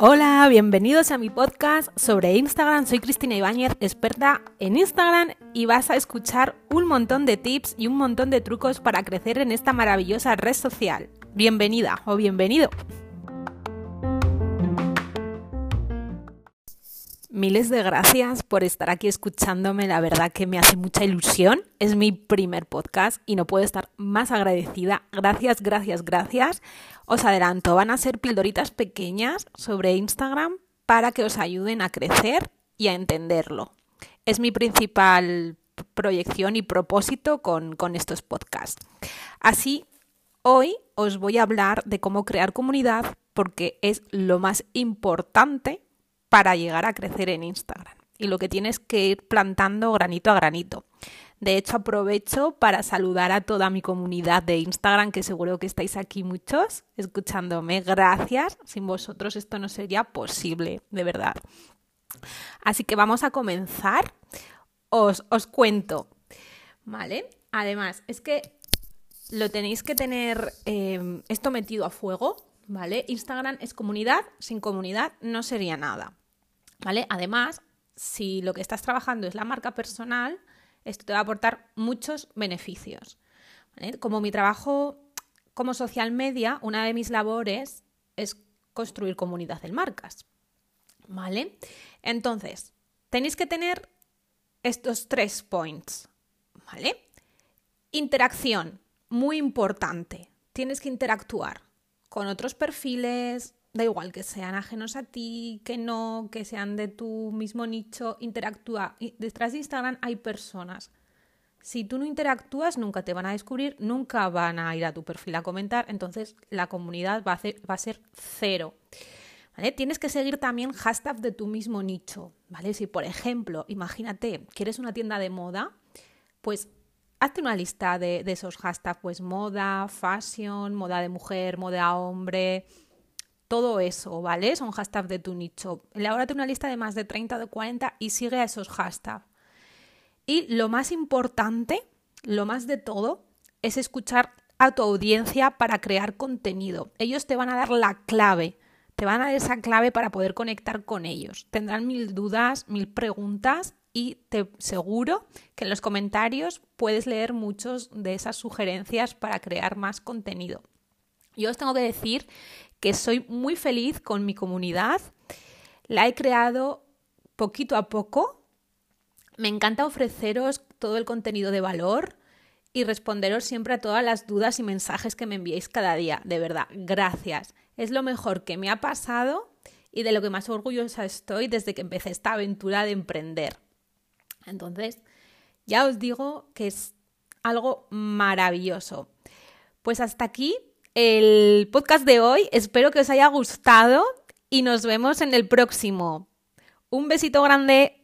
Hola, bienvenidos a mi podcast sobre Instagram. Soy Cristina Ibáñez, experta en Instagram y vas a escuchar un montón de tips y un montón de trucos para crecer en esta maravillosa red social. Bienvenida o bienvenido. Miles de gracias por estar aquí escuchándome, la verdad que me hace mucha ilusión. Es mi primer podcast y no puedo estar más agradecida. Gracias, gracias, gracias. Os adelanto, van a ser pildoritas pequeñas sobre Instagram para que os ayuden a crecer y a entenderlo. Es mi principal proyección y propósito con, con estos podcasts. Así, hoy os voy a hablar de cómo crear comunidad porque es lo más importante para llegar a crecer en Instagram. Y lo que tienes que ir plantando granito a granito. De hecho, aprovecho para saludar a toda mi comunidad de Instagram, que seguro que estáis aquí muchos escuchándome. Gracias. Sin vosotros esto no sería posible, de verdad. Así que vamos a comenzar. Os, os cuento. ¿Vale? Además, es que lo tenéis que tener eh, esto metido a fuego, ¿vale? Instagram es comunidad, sin comunidad no sería nada. ¿Vale? Además, si lo que estás trabajando es la marca personal, esto te va a aportar muchos beneficios. Como mi trabajo como social media, una de mis labores es construir comunidad de marcas. ¿Vale? Entonces, tenéis que tener estos tres points. Interacción, muy importante. Tienes que interactuar con otros perfiles, da igual que sean ajenos a ti, que no, que sean de tu mismo nicho, interactúa. detrás de Instagram hay personas. Si tú no interactúas, nunca te van a descubrir, nunca van a ir a tu perfil a comentar, entonces la comunidad va a, ser cero. Tienes que seguir también hashtags de tu mismo nicho, ¿vale? Si, por ejemplo, imagínate, quieres una tienda de moda, pues hazte una lista de, de esos hashtags, pues moda, fashion, moda de mujer, moda hombre, todo eso, ¿vale? Son hashtags de tu nicho. Elabórate una lista de más de 30 o de 40 y sigue a esos hashtags. Y lo más importante, lo más de todo, es escuchar a tu audiencia para crear contenido. Ellos te van a dar la clave, te van a dar esa clave para poder conectar con ellos. Tendrán mil dudas, mil preguntas y te seguro que en los comentarios puedes leer muchos de esas sugerencias para crear más contenido. Yo os tengo que decir que soy muy feliz con mi comunidad. La he creado poquito a poco. Me encanta ofreceros todo el contenido de valor y responderos siempre a todas las dudas y mensajes que me enviéis cada día. De verdad, gracias. Es lo mejor que me ha pasado y de lo que más orgullosa estoy desde que empecé esta aventura de emprender. Entonces, ya os digo que es algo maravilloso. Pues hasta aquí el podcast de hoy. Espero que os haya gustado y nos vemos en el próximo. Un besito grande.